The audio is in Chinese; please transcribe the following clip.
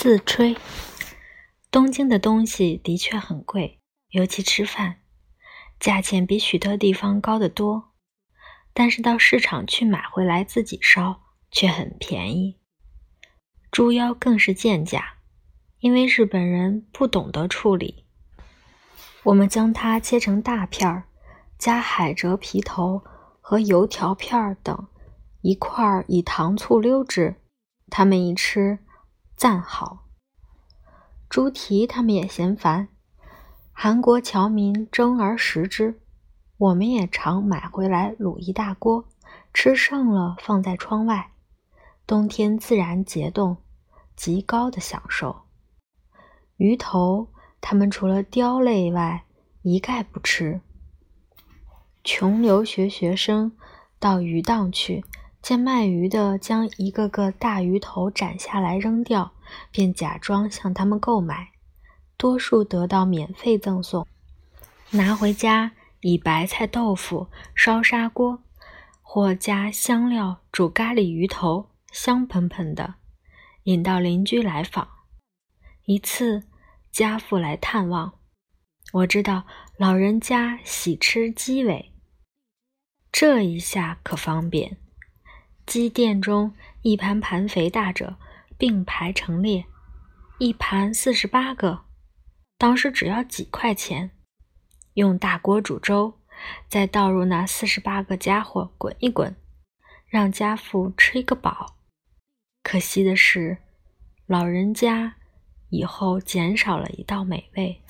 自吹。东京的东西的确很贵，尤其吃饭，价钱比许多地方高得多。但是到市场去买回来自己烧，却很便宜。猪腰更是贱价，因为日本人不懂得处理。我们将它切成大片儿，加海蜇皮头和油条片等一块儿，以糖醋溜之。他们一吃，赞好。猪蹄他们也嫌烦，韩国侨民蒸而食之。我们也常买回来卤一大锅，吃剩了放在窗外，冬天自然结冻，极高的享受。鱼头。他们除了鲷类外，一概不吃。穷留学学生到鱼档去，见卖鱼的将一个个大鱼头斩下来扔掉，便假装向他们购买，多数得到免费赠送。拿回家以白菜豆腐烧砂锅，或加香料煮咖喱鱼头，香喷喷的，引到邻居来访。一次。家父来探望，我知道老人家喜吃鸡尾，这一下可方便。鸡店中一盘盘肥大者并排成列，一盘四十八个，当时只要几块钱。用大锅煮粥，再倒入那四十八个家伙滚一滚，让家父吃一个饱。可惜的是，老人家。以后减少了一道美味。